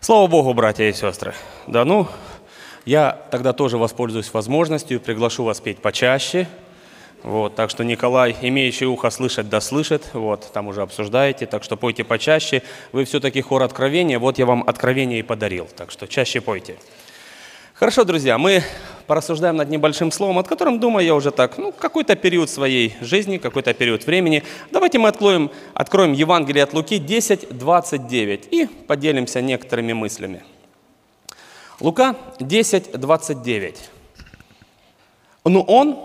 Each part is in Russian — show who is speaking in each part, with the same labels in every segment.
Speaker 1: Слава Богу, братья и сестры. Да ну, я тогда тоже воспользуюсь возможностью, приглашу вас петь почаще. Вот, так что Николай, имеющий ухо слышать, да слышит, вот, там уже обсуждаете, так что пойте почаще. Вы все-таки хор откровения, вот я вам откровение и подарил, так что чаще пойте. Хорошо, друзья, мы порассуждаем над небольшим словом, от которым, думаю, я уже так, ну, какой-то период своей жизни, какой-то период времени. Давайте мы откроем, откроем Евангелие от Луки 10, 29 и поделимся некоторыми мыслями. Лука 10, 29. Но он,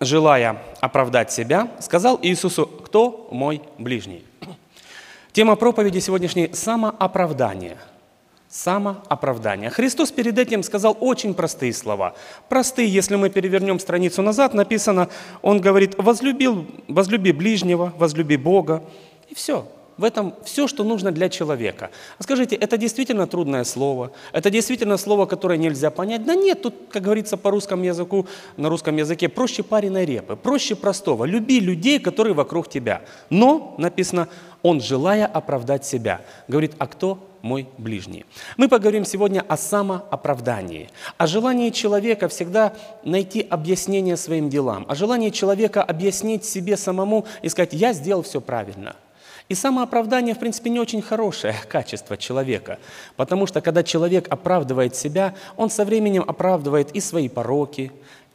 Speaker 1: желая оправдать себя, сказал Иисусу, кто мой ближний? Тема проповеди сегодняшней – самооправдание – Самооправдание. Христос перед этим сказал очень простые слова. Простые, если мы перевернем страницу назад, написано, Он говорит, возлюбил, возлюби ближнего, возлюби Бога. И все. В этом все, что нужно для человека. А скажите, это действительно трудное слово? Это действительно слово, которое нельзя понять? Да нет, тут, как говорится по русскому языку, на русском языке, проще пареной репы, проще простого. Люби людей, которые вокруг тебя. Но, написано, он, желая оправдать себя, говорит, а кто мой ближний. Мы поговорим сегодня о самооправдании, о желании человека всегда найти объяснение своим делам, о желании человека объяснить себе самому и сказать, я сделал все правильно. И самооправдание, в принципе, не очень хорошее качество человека, потому что когда человек оправдывает себя, он со временем оправдывает и свои пороки,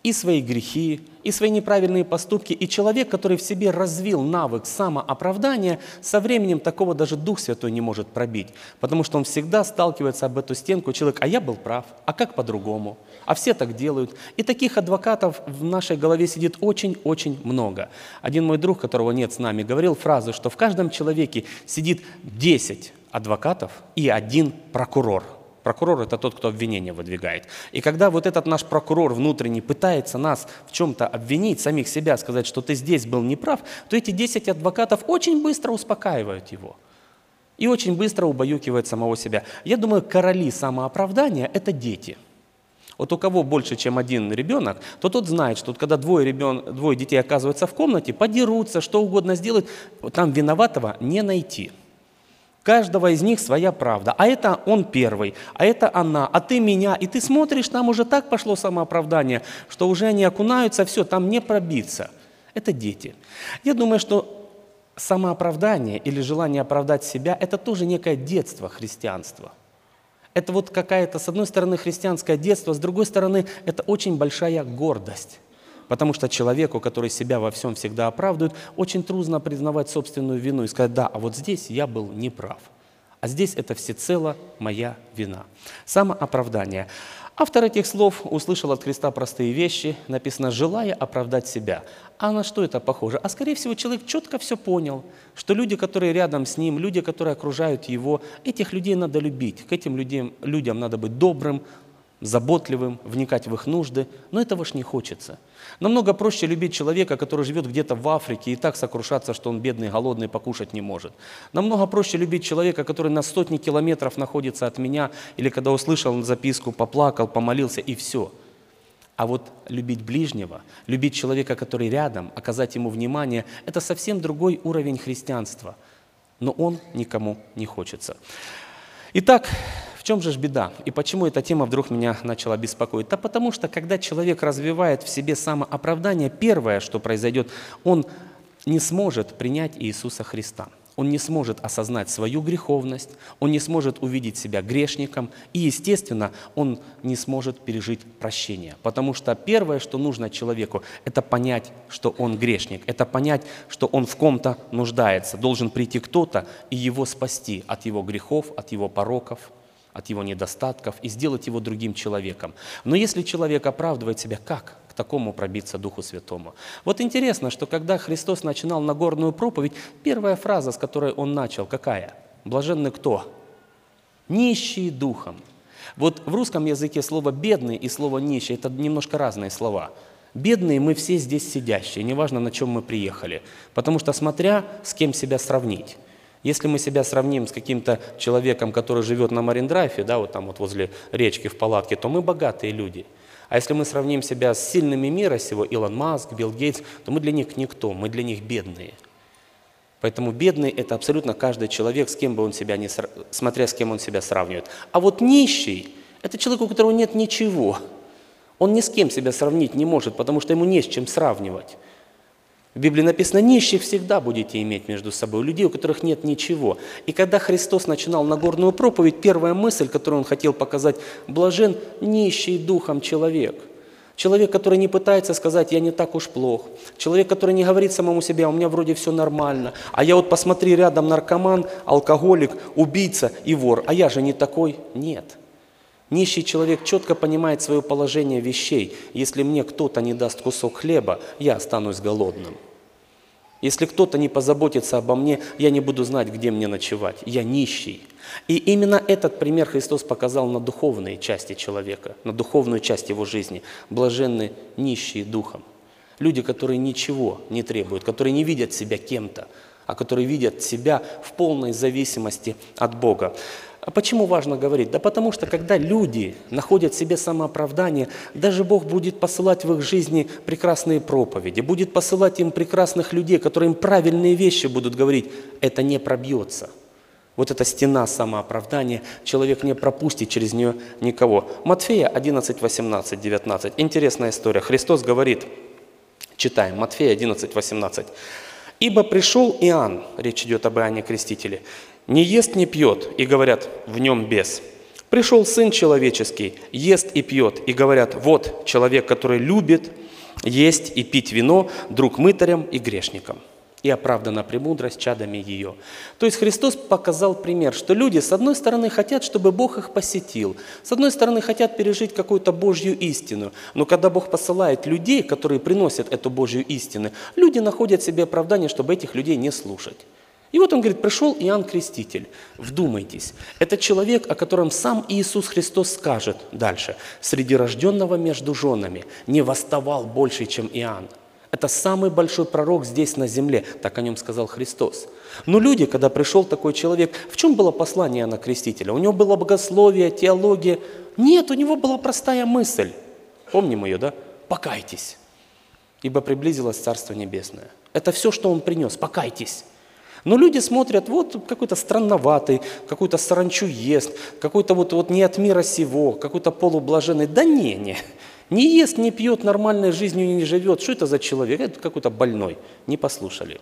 Speaker 1: и свои грехи, и свои неправильные поступки. И человек, который в себе развил навык самооправдания, со временем такого даже Дух Святой не может пробить, потому что он всегда сталкивается об эту стенку. Человек, а я был прав, а как по-другому? А все так делают. И таких адвокатов в нашей голове сидит очень-очень много. Один мой друг, которого нет с нами, говорил фразу, что в каждом человеке сидит 10 адвокатов и один прокурор – Прокурор – это тот, кто обвинение выдвигает. И когда вот этот наш прокурор внутренний пытается нас в чем-то обвинить, самих себя, сказать, что ты здесь был неправ, то эти 10 адвокатов очень быстро успокаивают его. И очень быстро убаюкивают самого себя. Я думаю, короли самооправдания – это дети. Вот у кого больше, чем один ребенок, то тот знает, что вот когда двое, ребен... двое детей оказываются в комнате, подерутся, что угодно сделают, там виноватого не найти – каждого из них своя правда. А это он первый, а это она, а ты меня. И ты смотришь, там уже так пошло самооправдание, что уже они окунаются, все, там не пробиться. Это дети. Я думаю, что самооправдание или желание оправдать себя – это тоже некое детство христианства. Это вот какая-то, с одной стороны, христианское детство, с другой стороны, это очень большая гордость. Потому что человеку, который себя во всем всегда оправдывает, очень трудно признавать собственную вину и сказать, да, а вот здесь я был неправ. А здесь это всецело моя вина. Самооправдание. Автор этих слов услышал от Христа простые вещи, написано «желая оправдать себя». А на что это похоже? А скорее всего человек четко все понял, что люди, которые рядом с ним, люди, которые окружают его, этих людей надо любить, к этим людям, людям надо быть добрым, заботливым, вникать в их нужды, но этого ж не хочется. Намного проще любить человека, который живет где-то в Африке и так сокрушаться, что он бедный, голодный, покушать не может. Намного проще любить человека, который на сотни километров находится от меня, или когда услышал записку, поплакал, помолился и все. А вот любить ближнего, любить человека, который рядом, оказать ему внимание, это совсем другой уровень христианства. Но он никому не хочется. Итак, чем же ж беда? И почему эта тема вдруг меня начала беспокоить? Да потому что, когда человек развивает в себе самооправдание, первое, что произойдет, он не сможет принять Иисуса Христа. Он не сможет осознать свою греховность, он не сможет увидеть себя грешником, и, естественно, он не сможет пережить прощение. Потому что первое, что нужно человеку, это понять, что он грешник, это понять, что он в ком-то нуждается. Должен прийти кто-то и его спасти от его грехов, от его пороков – от его недостатков и сделать его другим человеком. Но если человек оправдывает себя, как к такому пробиться Духу Святому? Вот интересно, что когда Христос начинал Нагорную проповедь, первая фраза, с которой он начал, какая? Блаженны кто? Нищие духом. Вот в русском языке слово «бедный» и слово «нищий» – это немножко разные слова. Бедные мы все здесь сидящие, неважно, на чем мы приехали. Потому что смотря с кем себя сравнить. Если мы себя сравним с каким-то человеком, который живет на Мариндрайфе, да, вот там вот возле речки в палатке, то мы богатые люди. А если мы сравним себя с сильными мира сего, Илон Маск, Билл Гейтс, то мы для них никто, мы для них бедные. Поэтому бедный – это абсолютно каждый человек, с кем бы он себя не, смотря с кем он себя сравнивает. А вот нищий – это человек, у которого нет ничего. Он ни с кем себя сравнить не может, потому что ему не с чем сравнивать. В Библии написано, нищих всегда будете иметь между собой, людей, у которых нет ничего. И когда Христос начинал Нагорную проповедь, первая мысль, которую Он хотел показать, блажен нищий духом человек. Человек, который не пытается сказать, я не так уж плох. Человек, который не говорит самому себе, у меня вроде все нормально. А я вот посмотри, рядом наркоман, алкоголик, убийца и вор. А я же не такой. Нет. Нищий человек четко понимает свое положение вещей. Если мне кто-то не даст кусок хлеба, я останусь голодным. Если кто-то не позаботится обо мне, я не буду знать, где мне ночевать. Я нищий. И именно этот пример Христос показал на духовной части человека, на духовную часть его жизни. Блаженны нищие духом. Люди, которые ничего не требуют, которые не видят себя кем-то, а которые видят себя в полной зависимости от Бога. А почему важно говорить? Да потому что когда люди находят в себе самооправдание, даже Бог будет посылать в их жизни прекрасные проповеди, будет посылать им прекрасных людей, которые им правильные вещи будут говорить. Это не пробьется. Вот эта стена самооправдания, человек не пропустит через нее никого. Матфея 11, 18, 19. Интересная история. Христос говорит, читаем, Матфея 11, 18. «Ибо пришел Иоанн», речь идет об Иоанне Крестителе, не ест, не пьет, и говорят, в нем бес. Пришел Сын Человеческий, ест и пьет, и говорят, вот человек, который любит есть и пить вино, друг мытарям и грешникам и оправдана премудрость чадами ее. То есть Христос показал пример, что люди, с одной стороны, хотят, чтобы Бог их посетил, с одной стороны, хотят пережить какую-то Божью истину, но когда Бог посылает людей, которые приносят эту Божью истину, люди находят себе оправдание, чтобы этих людей не слушать. И вот он говорит, пришел Иоанн Креститель. Вдумайтесь, это человек, о котором сам Иисус Христос скажет дальше. Среди рожденного между женами не восставал больше, чем Иоанн. Это самый большой пророк здесь на земле, так о нем сказал Христос. Но люди, когда пришел такой человек, в чем было послание Иоанна Крестителя? У него было богословие, теология. Нет, у него была простая мысль. Помним ее, да? Покайтесь, ибо приблизилось Царство Небесное. Это все, что он принес. Покайтесь. Но люди смотрят, вот какой-то странноватый, какую-то саранчу ест, какой-то вот, вот не от мира сего, какой-то полублаженный. Да не, не. Не ест, не пьет, нормальной жизнью не живет. Что это за человек? Это какой-то больной. Не послушали.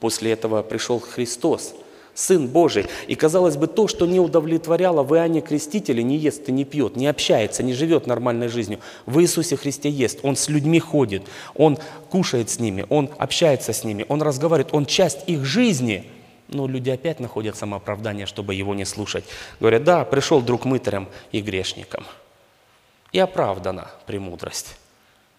Speaker 1: После этого пришел Христос, Сын Божий. И, казалось бы, то, что не удовлетворяло в Иоанне Крестителе, не ест и не пьет, не общается, не живет нормальной жизнью. В Иисусе Христе ест. Он с людьми ходит, Он кушает с ними, Он общается с ними, Он разговаривает, Он часть их жизни. Но люди опять находят самооправдание, чтобы Его не слушать. Говорят, да, пришел друг мытарям и грешникам. И оправдана премудрость.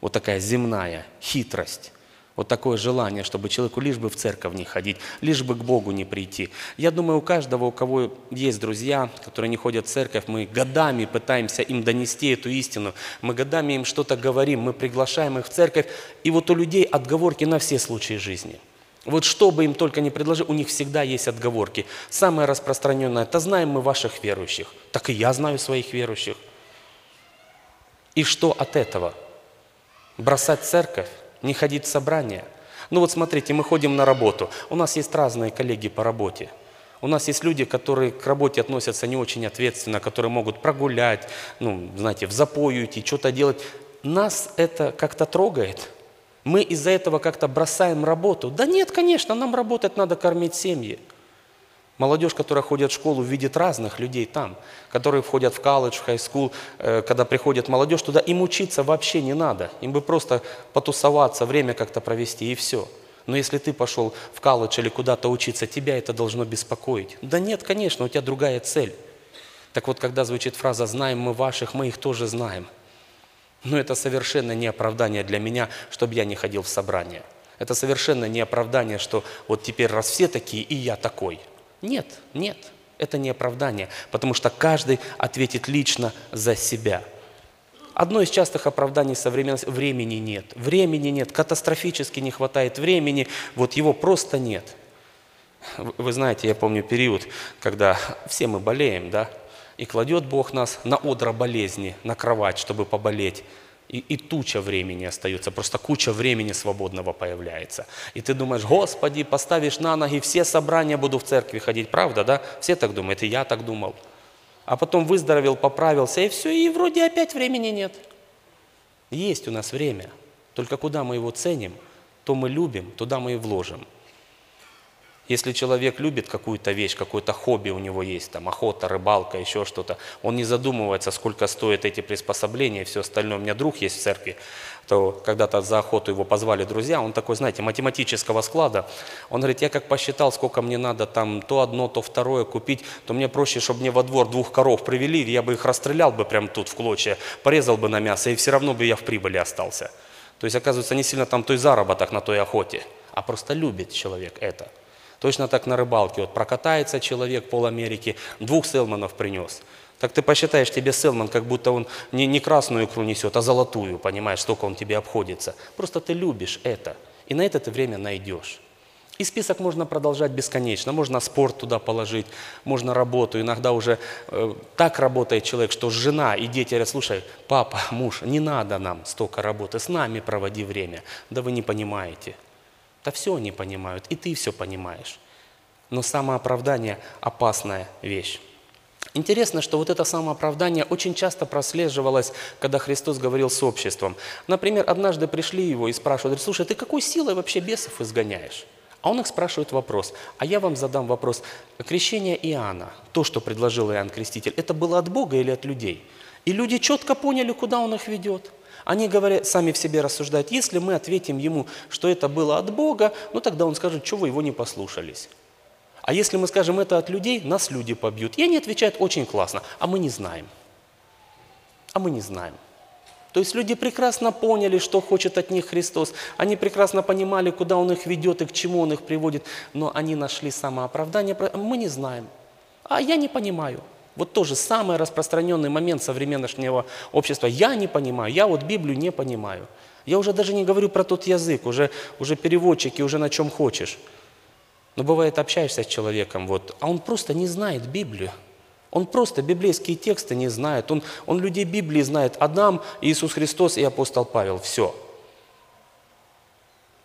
Speaker 1: Вот такая земная хитрость вот такое желание, чтобы человеку лишь бы в церковь не ходить, лишь бы к Богу не прийти. Я думаю, у каждого, у кого есть друзья, которые не ходят в церковь, мы годами пытаемся им донести эту истину, мы годами им что-то говорим, мы приглашаем их в церковь, и вот у людей отговорки на все случаи жизни. Вот что бы им только не предложил, у них всегда есть отговорки. Самое распространенное, это знаем мы ваших верующих. Так и я знаю своих верующих. И что от этого? Бросать церковь? не ходить в собрания. Ну вот смотрите, мы ходим на работу. У нас есть разные коллеги по работе. У нас есть люди, которые к работе относятся не очень ответственно, которые могут прогулять, ну, знаете, в запою идти, что-то делать. Нас это как-то трогает. Мы из-за этого как-то бросаем работу. Да нет, конечно, нам работать надо кормить семьи. Молодежь, которая ходит в школу, видит разных людей там, которые входят в колледж, в хай-скул, когда приходит молодежь, туда им учиться вообще не надо. Им бы просто потусоваться, время как-то провести и все. Но если ты пошел в колледж или куда-то учиться, тебя это должно беспокоить. Да нет, конечно, у тебя другая цель. Так вот, когда звучит фраза «знаем мы ваших, мы их тоже знаем», но это совершенно не оправдание для меня, чтобы я не ходил в собрание. Это совершенно не оправдание, что вот теперь раз все такие, и я такой – нет, нет, это не оправдание, потому что каждый ответит лично за себя. Одно из частых оправданий современности – времени нет. Времени нет, катастрофически не хватает времени, вот его просто нет. Вы знаете, я помню период, когда все мы болеем, да, и кладет Бог нас на одро болезни, на кровать, чтобы поболеть. И, и туча времени остается, просто куча времени свободного появляется. И ты думаешь, Господи, поставишь на ноги, все собрания буду в церкви ходить, правда, да? Все так думают, и я так думал. А потом выздоровел, поправился, и все, и вроде опять времени нет. Есть у нас время, только куда мы его ценим, то мы любим, туда мы и вложим. Если человек любит какую-то вещь, какое-то хобби у него есть, там охота, рыбалка, еще что-то, он не задумывается, сколько стоят эти приспособления и все остальное. У меня друг есть в церкви, то когда-то за охоту его позвали друзья, он такой, знаете, математического склада. Он говорит, я как посчитал, сколько мне надо там то одно, то второе купить, то мне проще, чтобы мне во двор двух коров привели, я бы их расстрелял бы прямо тут в клочья, порезал бы на мясо, и все равно бы я в прибыли остался. То есть, оказывается, не сильно там той заработок на той охоте, а просто любит человек это – Точно так на рыбалке. Вот прокатается человек пол Америки, двух селманов принес. Так ты посчитаешь, тебе селман, как будто он не, не красную икру несет, а золотую, понимаешь, столько он тебе обходится. Просто ты любишь это, и на это ты время найдешь. И список можно продолжать бесконечно. Можно спорт туда положить, можно работу. Иногда уже э, так работает человек, что жена и дети говорят, слушай, папа, муж, не надо нам столько работы, с нами проводи время. Да вы не понимаете. Да все они понимают, и ты все понимаешь. Но самооправдание – опасная вещь. Интересно, что вот это самооправдание очень часто прослеживалось, когда Христос говорил с обществом. Например, однажды пришли его и спрашивают, слушай, ты какой силой вообще бесов изгоняешь? А он их спрашивает вопрос. А я вам задам вопрос. Крещение Иоанна, то, что предложил Иоанн Креститель, это было от Бога или от людей? И люди четко поняли, куда он их ведет. Они говорят, сами в себе рассуждают, если мы ответим ему, что это было от Бога, ну тогда он скажет, что вы его не послушались. А если мы скажем это от людей, нас люди побьют. И они отвечают очень классно, а мы не знаем. А мы не знаем. То есть люди прекрасно поняли, что хочет от них Христос. Они прекрасно понимали, куда Он их ведет и к чему Он их приводит. Но они нашли самооправдание. Мы не знаем. А я не понимаю. Вот тоже самый распространенный момент современного общества. Я не понимаю, я вот Библию не понимаю. Я уже даже не говорю про тот язык, уже, уже переводчики, уже на чем хочешь. Но бывает, общаешься с человеком, вот, а он просто не знает Библию. Он просто библейские тексты не знает. Он, он людей Библии знает. Адам, Иисус Христос и апостол Павел. Все.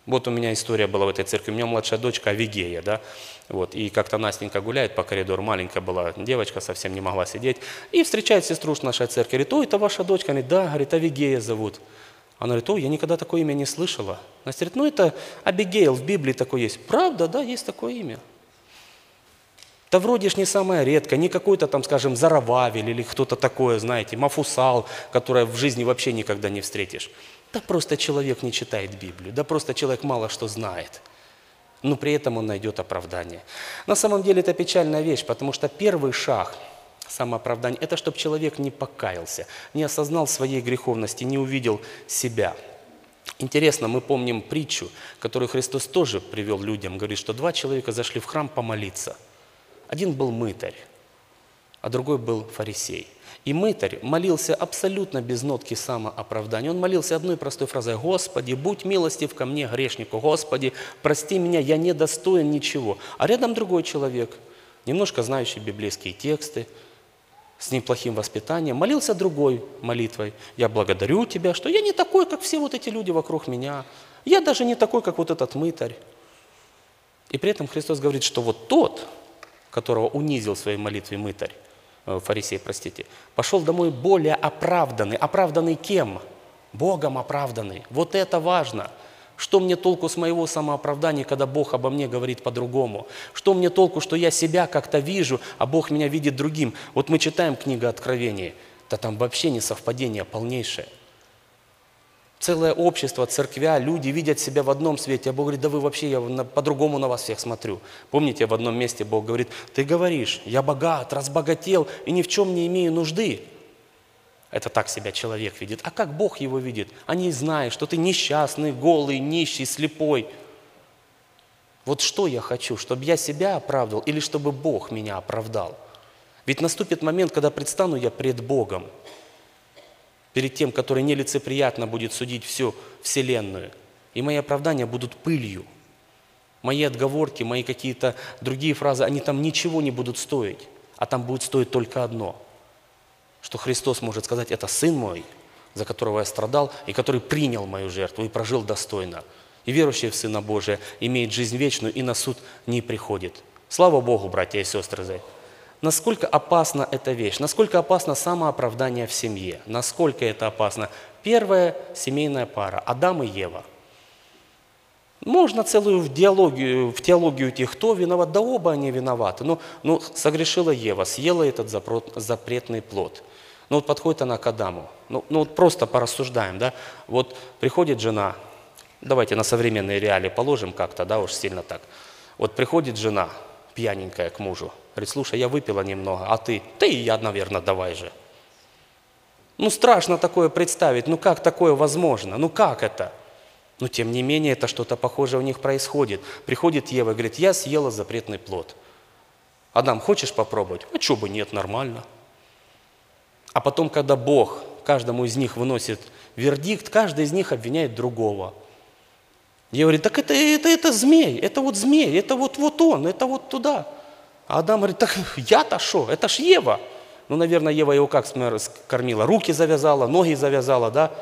Speaker 1: Вот у меня история была в этой церкви. У меня младшая дочка Авигея, да, вот, и как-то Настенька гуляет по коридору, маленькая была девочка, совсем не могла сидеть, и встречает сестру в нашей церкви, говорит, ой, это ваша дочка, она говорит, да, говорит, Авигея зовут. Она говорит, ой, я никогда такое имя не слышала. Настя говорит, ну это Абигейл, в Библии такое есть. Правда, да, есть такое имя. Да вроде ж не самое редкое, не какой-то там, скажем, Зарававель или кто-то такое, знаете, Мафусал, которое в жизни вообще никогда не встретишь. Да просто человек не читает Библию, да просто человек мало что знает. Но при этом он найдет оправдание. На самом деле это печальная вещь, потому что первый шаг самооправдания – это чтобы человек не покаялся, не осознал своей греховности, не увидел себя. Интересно, мы помним притчу, которую Христос тоже привел людям. Говорит, что два человека зашли в храм помолиться. Один был мытарь, а другой был фарисей – и мытарь молился абсолютно без нотки самооправдания. Он молился одной простой фразой «Господи, будь милостив ко мне, грешнику! Господи, прости меня, я не достоин ничего!» А рядом другой человек, немножко знающий библейские тексты, с неплохим воспитанием, молился другой молитвой. «Я благодарю Тебя, что я не такой, как все вот эти люди вокруг меня. Я даже не такой, как вот этот мытарь». И при этом Христос говорит, что вот тот, которого унизил своей молитвой мытарь, фарисей, простите, пошел домой более оправданный. Оправданный кем? Богом оправданный. Вот это важно. Что мне толку с моего самооправдания, когда Бог обо мне говорит по-другому? Что мне толку, что я себя как-то вижу, а Бог меня видит другим? Вот мы читаем книгу Откровения, да там вообще не совпадение полнейшее. Целое общество, церквя, люди видят себя в одном свете, а Бог говорит, да вы вообще, я по-другому на вас всех смотрю. Помните, в одном месте Бог говорит, ты говоришь, я богат, разбогател и ни в чем не имею нужды. Это так себя человек видит. А как Бог его видит? Они знают, что ты несчастный, голый, нищий, слепой. Вот что я хочу, чтобы я себя оправдал или чтобы Бог меня оправдал? Ведь наступит момент, когда предстану я пред Богом – перед тем, который нелицеприятно будет судить всю Вселенную. И мои оправдания будут пылью. Мои отговорки, мои какие-то другие фразы, они там ничего не будут стоить. А там будет стоить только одно, что Христос может сказать, это Сын мой, за которого я страдал, и который принял мою жертву и прожил достойно. И верующий в Сына Божия имеет жизнь вечную и на суд не приходит. Слава Богу, братья и сестры, за это. Насколько опасна эта вещь, насколько опасно самооправдание в семье, насколько это опасно. Первая семейная пара – Адам и Ева. Можно целую в, диалогию, в теологию идти, кто виноват, да оба они виноваты. Но, ну, но ну, согрешила Ева, съела этот запретный плод. Ну вот подходит она к Адаму. Ну, ну вот просто порассуждаем, да. Вот приходит жена, давайте на современные реалии положим как-то, да, уж сильно так. Вот приходит жена, пьяненькая к мужу, говорит, слушай, я выпила немного, а ты? Да и я, наверное, давай же. Ну страшно такое представить, ну как такое возможно, ну как это? Но тем не менее, это что-то похожее у них происходит. Приходит Ева и говорит, я съела запретный плод. Адам, хочешь попробовать? А что бы нет, нормально. А потом, когда Бог каждому из них выносит вердикт, каждый из них обвиняет другого. Я говорю, так это, это, это змей, это вот змей, это вот, вот он, это вот туда. А Адам говорит, так я-то что, это ж Ева. Ну, наверное, Ева его как кормила? Руки завязала, ноги завязала, да?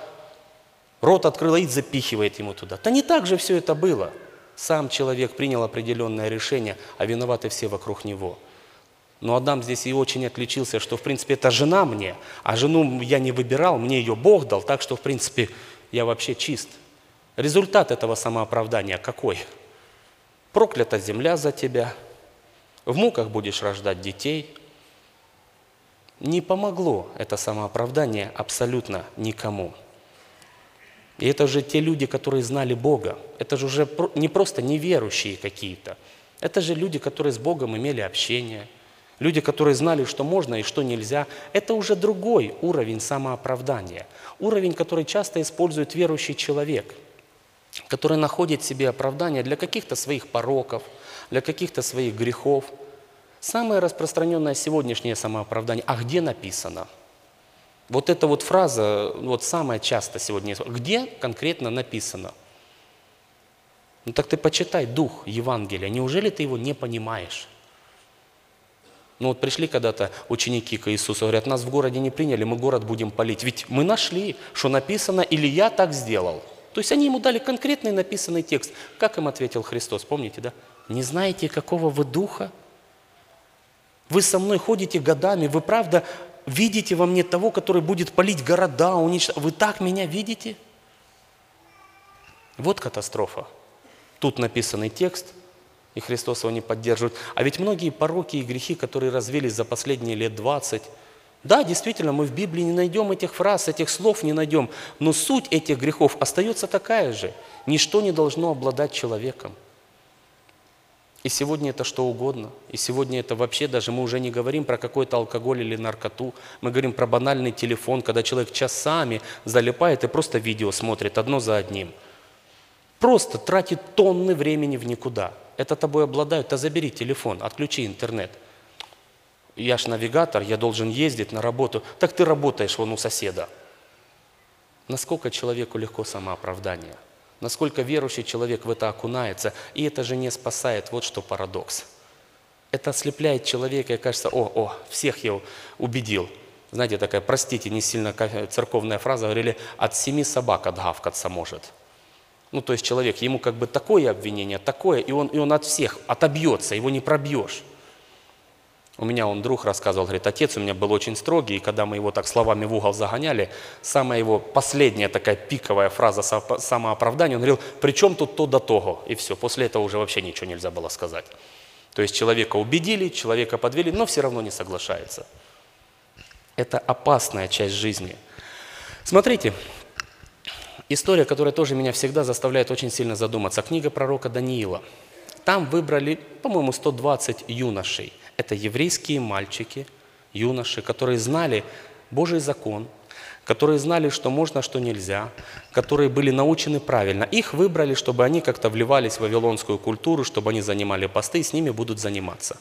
Speaker 1: Рот открыла и запихивает ему туда. Да не так же все это было. Сам человек принял определенное решение, а виноваты все вокруг него. Но Адам здесь и очень отличился, что, в принципе, это жена мне, а жену я не выбирал, мне ее Бог дал, так что, в принципе, я вообще чист. Результат этого самооправдания какой? Проклята земля за тебя, в муках будешь рождать детей. Не помогло это самооправдание абсолютно никому. И это же те люди, которые знали Бога. Это же уже не просто неверующие какие-то. Это же люди, которые с Богом имели общение. Люди, которые знали, что можно и что нельзя. Это уже другой уровень самооправдания. Уровень, который часто использует верующий человек, который находит себе оправдание для каких-то своих пороков, для каких-то своих грехов. Самое распространенное сегодняшнее самооправдание. А где написано – вот эта вот фраза, вот самая часто сегодня, где конкретно написано? Ну так ты почитай дух Евангелия, неужели ты его не понимаешь? Ну вот пришли когда-то ученики к Иисусу, говорят, нас в городе не приняли, мы город будем палить. Ведь мы нашли, что написано, или я так сделал. То есть они ему дали конкретный написанный текст. Как им ответил Христос, помните, да? Не знаете, какого вы духа? Вы со мной ходите годами, вы правда видите во мне того, который будет палить города, уничтожать. Вы так меня видите? Вот катастрофа. Тут написанный текст, и Христос его не поддерживает. А ведь многие пороки и грехи, которые развились за последние лет 20, да, действительно, мы в Библии не найдем этих фраз, этих слов не найдем, но суть этих грехов остается такая же. Ничто не должно обладать человеком – и сегодня это что угодно. И сегодня это вообще даже мы уже не говорим про какой-то алкоголь или наркоту. Мы говорим про банальный телефон, когда человек часами залипает и просто видео смотрит одно за одним. Просто тратит тонны времени в никуда. Это тобой обладают. А забери телефон, отключи интернет. Я ж навигатор, я должен ездить на работу. Так ты работаешь вон у соседа. Насколько человеку легко самооправдание – насколько верующий человек в это окунается, и это же не спасает, вот что парадокс. Это ослепляет человека, и кажется, о, о, всех я убедил. Знаете, такая, простите, не сильно церковная фраза, говорили, от семи собак отгавкаться может. Ну, то есть человек, ему как бы такое обвинение, такое, и он, и он от всех отобьется, его не пробьешь. У меня он друг рассказывал, говорит, отец у меня был очень строгий, и когда мы его так словами в угол загоняли, самая его последняя такая пиковая фраза самооправдания, он говорил, при чем тут то до того? И все, после этого уже вообще ничего нельзя было сказать. То есть человека убедили, человека подвели, но все равно не соглашается. Это опасная часть жизни. Смотрите, история, которая тоже меня всегда заставляет очень сильно задуматься. Книга пророка Даниила. Там выбрали, по-моему, 120 юношей – это еврейские мальчики, юноши, которые знали Божий закон, которые знали, что можно, что нельзя, которые были научены правильно. Их выбрали, чтобы они как-то вливались в вавилонскую культуру, чтобы они занимали посты, и с ними будут заниматься.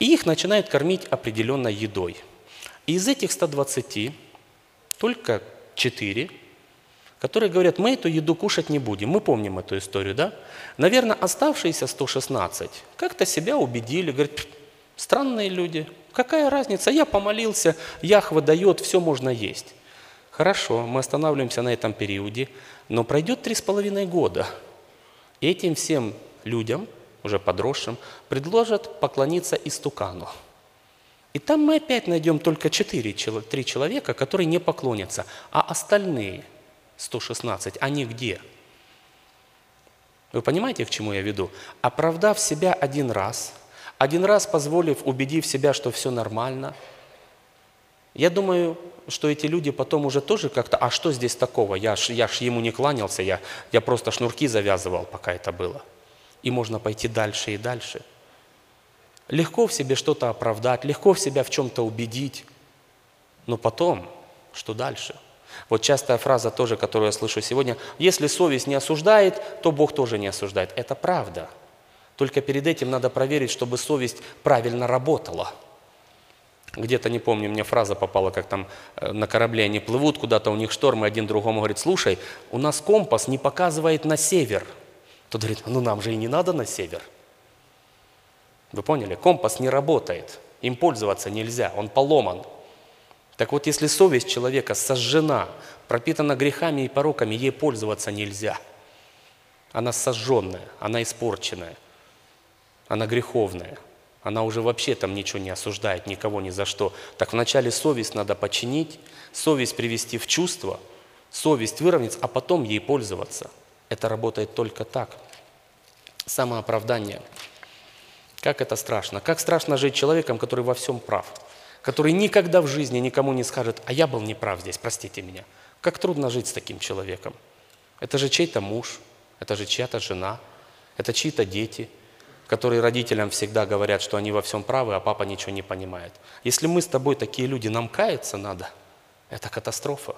Speaker 1: И их начинают кормить определенной едой. И из этих 120 только 4, которые говорят, мы эту еду кушать не будем. Мы помним эту историю, да? Наверное, оставшиеся 116 как-то себя убедили, говорят, Странные люди. Какая разница? Я помолился, Яхва дает, все можно есть. Хорошо, мы останавливаемся на этом периоде, но пройдет три с половиной года. И этим всем людям, уже подросшим, предложат поклониться истукану. И там мы опять найдем только 4, 3 человека, которые не поклонятся, а остальные 116, они где? Вы понимаете, к чему я веду? Оправдав себя один раз, один раз позволив, убедив себя, что все нормально, я думаю, что эти люди потом уже тоже как-то, а что здесь такого? Я ж, я ж ему не кланялся, я, я просто шнурки завязывал, пока это было. И можно пойти дальше и дальше. Легко в себе что-то оправдать, легко в себя в чем-то убедить. Но потом, что дальше? Вот частая фраза тоже, которую я слышу сегодня, если совесть не осуждает, то Бог тоже не осуждает. Это правда. Только перед этим надо проверить, чтобы совесть правильно работала – где-то, не помню, мне фраза попала, как там э, на корабле они плывут, куда-то у них шторм, и один другому говорит, слушай, у нас компас не показывает на север. Тот говорит, ну нам же и не надо на север. Вы поняли? Компас не работает, им пользоваться нельзя, он поломан. Так вот, если совесть человека сожжена, пропитана грехами и пороками, ей пользоваться нельзя. Она сожженная, она испорченная, она греховная – она уже вообще там ничего не осуждает, никого ни за что. Так вначале совесть надо починить, совесть привести в чувство, совесть выровнять, а потом ей пользоваться. Это работает только так. Самооправдание. Как это страшно? Как страшно жить человеком, который во всем прав, который никогда в жизни никому не скажет, а я был неправ здесь, простите меня. Как трудно жить с таким человеком. Это же чей-то муж, это же чья-то жена, это чьи-то дети – которые родителям всегда говорят, что они во всем правы, а папа ничего не понимает. Если мы с тобой такие люди, нам каяться надо, это катастрофа.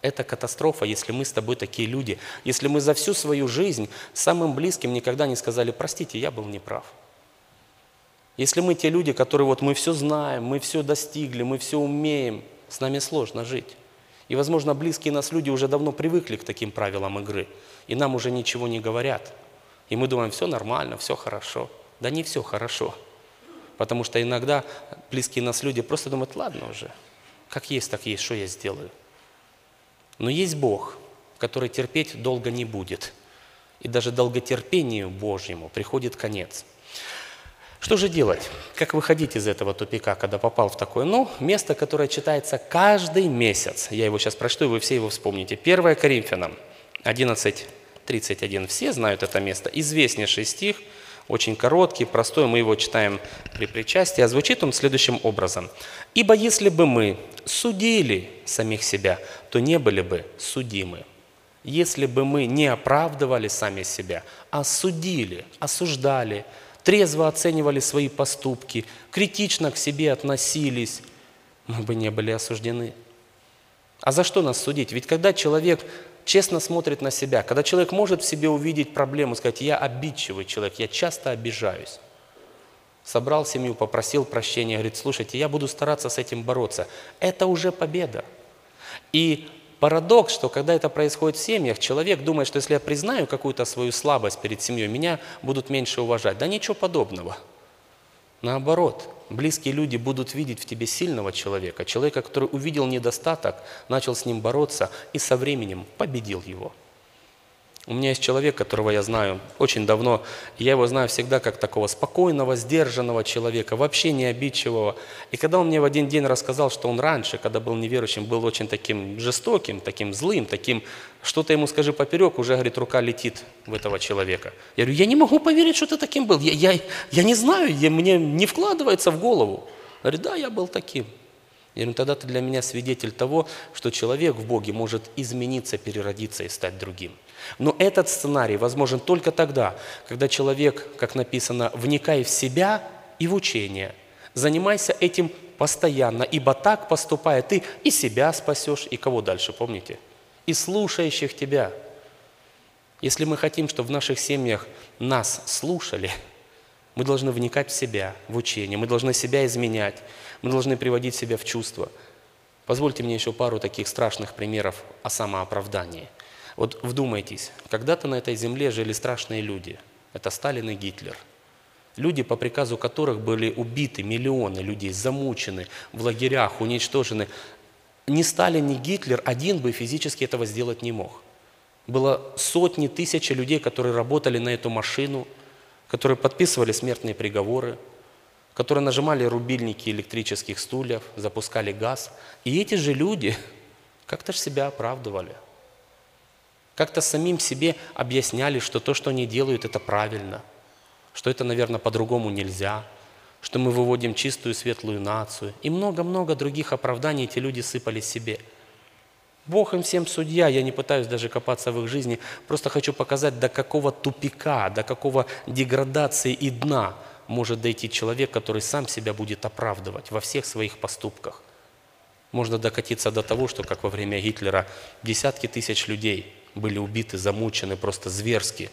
Speaker 1: Это катастрофа, если мы с тобой такие люди, если мы за всю свою жизнь самым близким никогда не сказали, простите, я был неправ. Если мы те люди, которые вот мы все знаем, мы все достигли, мы все умеем, с нами сложно жить. И, возможно, близкие нас люди уже давно привыкли к таким правилам игры, и нам уже ничего не говорят – и мы думаем, все нормально, все хорошо. Да не все хорошо. Потому что иногда близкие нас люди просто думают, ладно уже, как есть, так есть, что я сделаю. Но есть Бог, который терпеть долго не будет. И даже долготерпению Божьему приходит конец. Что же делать? Как выходить из этого тупика, когда попал в такое? Ну, место, которое читается каждый месяц. Я его сейчас прочту, и вы все его вспомните. 1 Коринфянам 11, 31. Все знают это место. Известнейший стих, очень короткий, простой, мы его читаем при причастии, а звучит он следующим образом. «Ибо если бы мы судили самих себя, то не были бы судимы. Если бы мы не оправдывали сами себя, а судили, осуждали, трезво оценивали свои поступки, критично к себе относились, мы бы не были осуждены. А за что нас судить? Ведь когда человек честно смотрит на себя, когда человек может в себе увидеть проблему, сказать, я обидчивый человек, я часто обижаюсь. Собрал семью, попросил прощения, говорит, слушайте, я буду стараться с этим бороться. Это уже победа. И парадокс, что когда это происходит в семьях, человек думает, что если я признаю какую-то свою слабость перед семьей, меня будут меньше уважать. Да ничего подобного. Наоборот, близкие люди будут видеть в тебе сильного человека, человека, который увидел недостаток, начал с ним бороться и со временем победил его. У меня есть человек, которого я знаю очень давно, и я его знаю всегда как такого спокойного, сдержанного человека, вообще не обидчивого. И когда он мне в один день рассказал, что он раньше, когда был неверующим, был очень таким жестоким, таким злым, таким, что-то ему скажи поперек, уже, говорит, рука летит в этого человека. Я говорю, я не могу поверить, что ты таким был, я, я, я не знаю, я, мне не вкладывается в голову. Говорит, да, я был таким. Я говорю, тогда ты для меня свидетель того, что человек в Боге может измениться, переродиться и стать другим. Но этот сценарий возможен только тогда, когда человек, как написано, вникай в себя и в учение. Занимайся этим постоянно, ибо так поступая ты и себя спасешь, и кого дальше, помните? И слушающих тебя. Если мы хотим, чтобы в наших семьях нас слушали, мы должны вникать в себя, в учение, мы должны себя изменять, мы должны приводить себя в чувство. Позвольте мне еще пару таких страшных примеров о самооправдании – вот вдумайтесь, когда-то на этой земле жили страшные люди. Это Сталин и Гитлер. Люди, по приказу которых были убиты миллионы людей, замучены, в лагерях, уничтожены. ни Сталин, ни Гитлер один бы физически этого сделать не мог. Было сотни, тысячи людей, которые работали на эту машину, которые подписывали смертные приговоры, которые нажимали рубильники электрических стульев, запускали газ. И эти же люди как-то же себя оправдывали. Как-то самим себе объясняли, что то, что они делают, это правильно, что это, наверное, по-другому нельзя, что мы выводим чистую светлую нацию. И много-много других оправданий эти люди сыпали себе – Бог им всем судья, я не пытаюсь даже копаться в их жизни, просто хочу показать, до какого тупика, до какого деградации и дна может дойти человек, который сам себя будет оправдывать во всех своих поступках. Можно докатиться до того, что, как во время Гитлера, десятки тысяч людей были убиты, замучены просто зверски.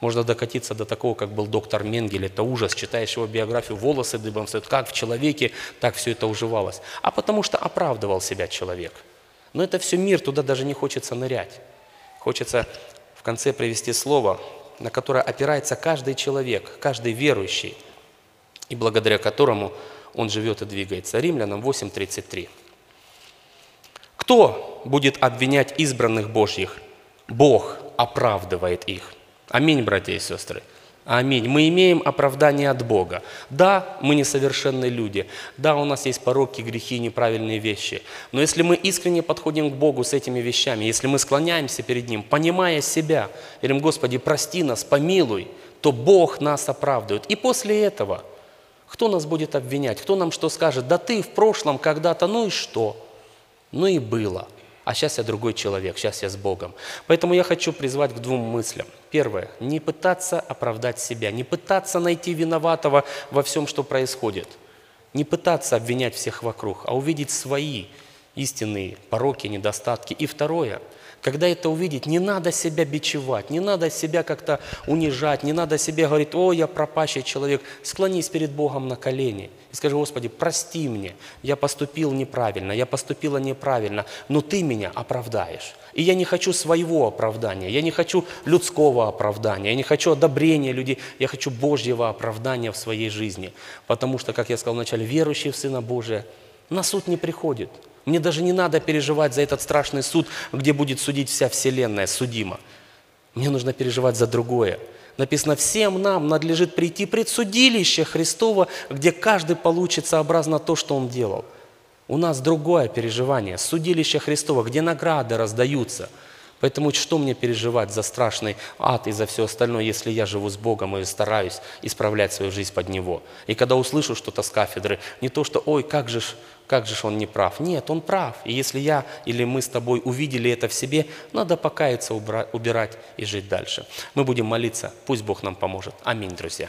Speaker 1: Можно докатиться до такого, как был доктор Менгель. Это ужас. Читаешь его биографию, волосы дыбом стоят. Как в человеке, так все это уживалось. А потому что оправдывал себя человек – но это все мир, туда даже не хочется нырять. Хочется в конце привести слово, на которое опирается каждый человек, каждый верующий, и благодаря которому он живет и двигается. Римлянам 8.33. Кто будет обвинять избранных Божьих? Бог оправдывает их. Аминь, братья и сестры. Аминь. Мы имеем оправдание от Бога. Да, мы несовершенные люди. Да, у нас есть пороки, грехи, неправильные вещи. Но если мы искренне подходим к Богу с этими вещами, если мы склоняемся перед Ним, понимая себя, говорим, Господи, прости нас, помилуй, то Бог нас оправдывает. И после этого, кто нас будет обвинять? Кто нам что скажет? Да ты в прошлом когда-то, ну и что? Ну и было а сейчас я другой человек, сейчас я с Богом. Поэтому я хочу призвать к двум мыслям. Первое, не пытаться оправдать себя, не пытаться найти виноватого во всем, что происходит. Не пытаться обвинять всех вокруг, а увидеть свои истинные пороки, недостатки. И второе – когда это увидеть, не надо себя бичевать, не надо себя как-то унижать, не надо себе говорить, о, я пропащий человек. Склонись перед Богом на колени и скажи, Господи, прости мне, я поступил неправильно, я поступила неправильно, но Ты меня оправдаешь. И я не хочу своего оправдания, я не хочу людского оправдания, я не хочу одобрения людей, я хочу Божьего оправдания в своей жизни. Потому что, как я сказал вначале, верующий в Сына Божия на суд не приходит – мне даже не надо переживать за этот страшный суд, где будет судить вся вселенная, судима. Мне нужно переживать за другое. Написано, всем нам надлежит прийти пред судилище Христова, где каждый получит сообразно то, что он делал. У нас другое переживание, судилище Христова, где награды раздаются – Поэтому что мне переживать за страшный ад и за все остальное, если я живу с Богом и стараюсь исправлять свою жизнь под Него? И когда услышу что-то с кафедры, не то, что «Ой, как же, как же он не прав». Нет, он прав. И если я или мы с тобой увидели это в себе, надо покаяться, убирать и жить дальше. Мы будем молиться. Пусть Бог нам поможет. Аминь, друзья.